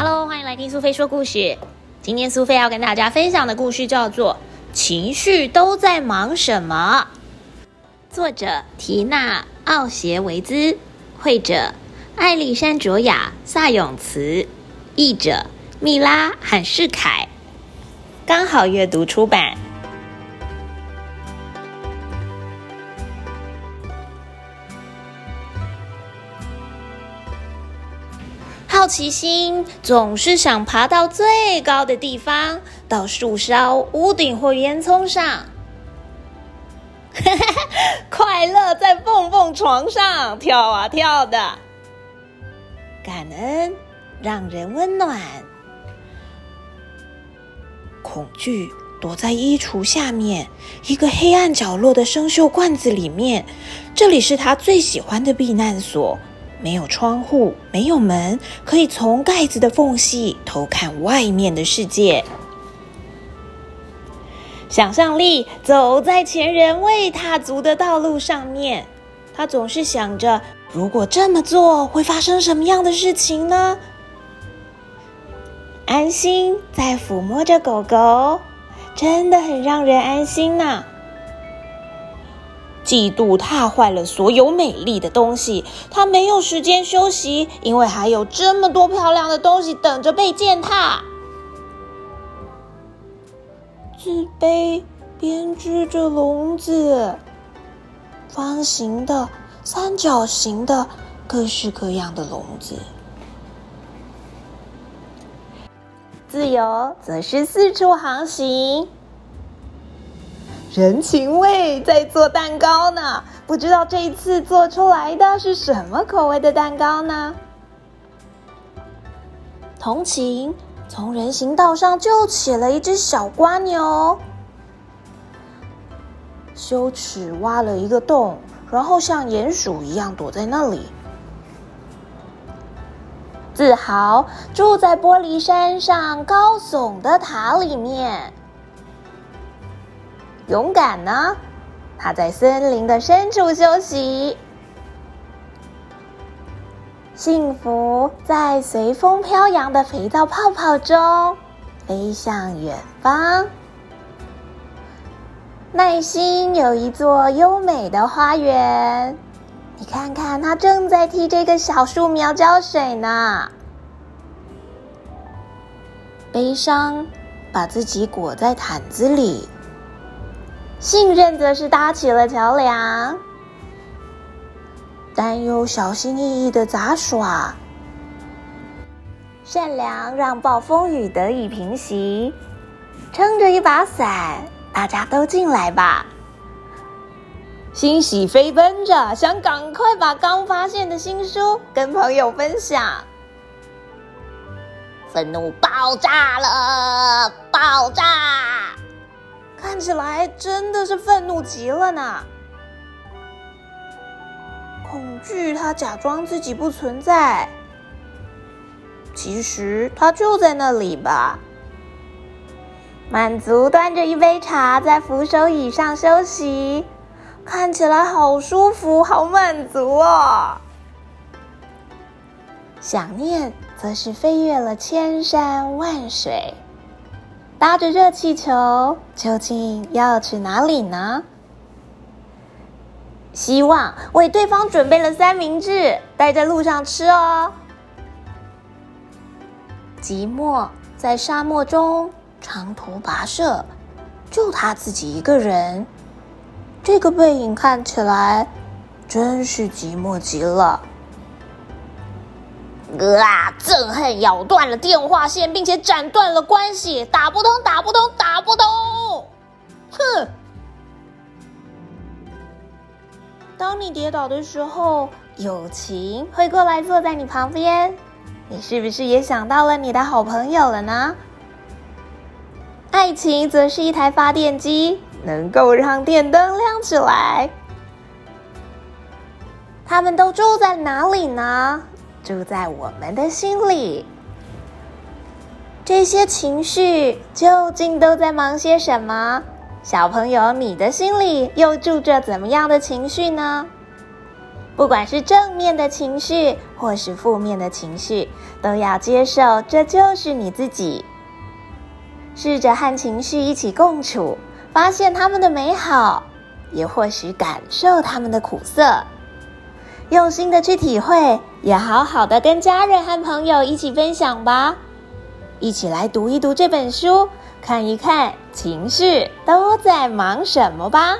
Hello，欢迎来听苏菲说故事。今天苏菲要跟大家分享的故事叫做《情绪都在忙什么》，作者缇娜·奥协维兹，绘者艾丽珊卓雅、萨永慈，译者米拉·罕世凯，刚好阅读出版。好奇心总是想爬到最高的地方，到树梢、屋顶或烟囱上。快乐在蹦蹦床上跳啊跳的。感恩让人温暖。恐惧躲在衣橱下面一个黑暗角落的生锈罐子里面，这里是他最喜欢的避难所。没有窗户，没有门，可以从盖子的缝隙偷看外面的世界。想象力走在前人未踏足的道路上面，他总是想着：如果这么做，会发生什么样的事情呢？安心在抚摸着狗狗，真的很让人安心呢。嫉妒踏坏了所有美丽的东西，他没有时间休息，因为还有这么多漂亮的东西等着被践踏。自卑编织着笼子，方形的、三角形的，各式各样的笼子。自由则是四处航行。人情味在做蛋糕呢，不知道这一次做出来的是什么口味的蛋糕呢？同情从人行道上救起了一只小瓜牛，羞耻挖了一个洞，然后像鼹鼠一样躲在那里。自豪住在玻璃山上高耸的塔里面。勇敢呢？他在森林的深处休息。幸福在随风飘扬的肥皂泡泡中飞向远方。耐心有一座优美的花园，你看看，他正在替这个小树苗浇水呢。悲伤把自己裹在毯子里。信任则是搭起了桥梁，担忧小心翼翼的杂耍，善良让暴风雨得以平息。撑着一把伞，大家都进来吧。欣喜飞奔着，想赶快把刚发现的新书跟朋友分享。愤怒爆炸了，爆炸！看起来真的是愤怒极了呢。恐惧，他假装自己不存在，其实他就在那里吧。满足端着一杯茶在扶手椅上休息，看起来好舒服，好满足哦。想念则是飞越了千山万水。搭着热气球，究竟要去哪里呢？希望为对方准备了三明治，带在路上吃哦。寂寞在沙漠中长途跋涉，就他自己一个人，这个背影看起来真是寂寞极了。啊！憎恨咬断了电话线，并且斩断了关系，打不通，打不通，打不通！哼！当你跌倒的时候，友情会过来坐在你旁边，你是不是也想到了你的好朋友了呢？爱情则是一台发电机，能够让电灯亮起来。他们都住在哪里呢？住在我们的心里，这些情绪究竟都在忙些什么？小朋友，你的心里又住着怎么样的情绪呢？不管是正面的情绪，或是负面的情绪，都要接受，这就是你自己。试着和情绪一起共处，发现他们的美好，也或许感受他们的苦涩。用心的去体会，也好好的跟家人和朋友一起分享吧。一起来读一读这本书，看一看情绪都在忙什么吧。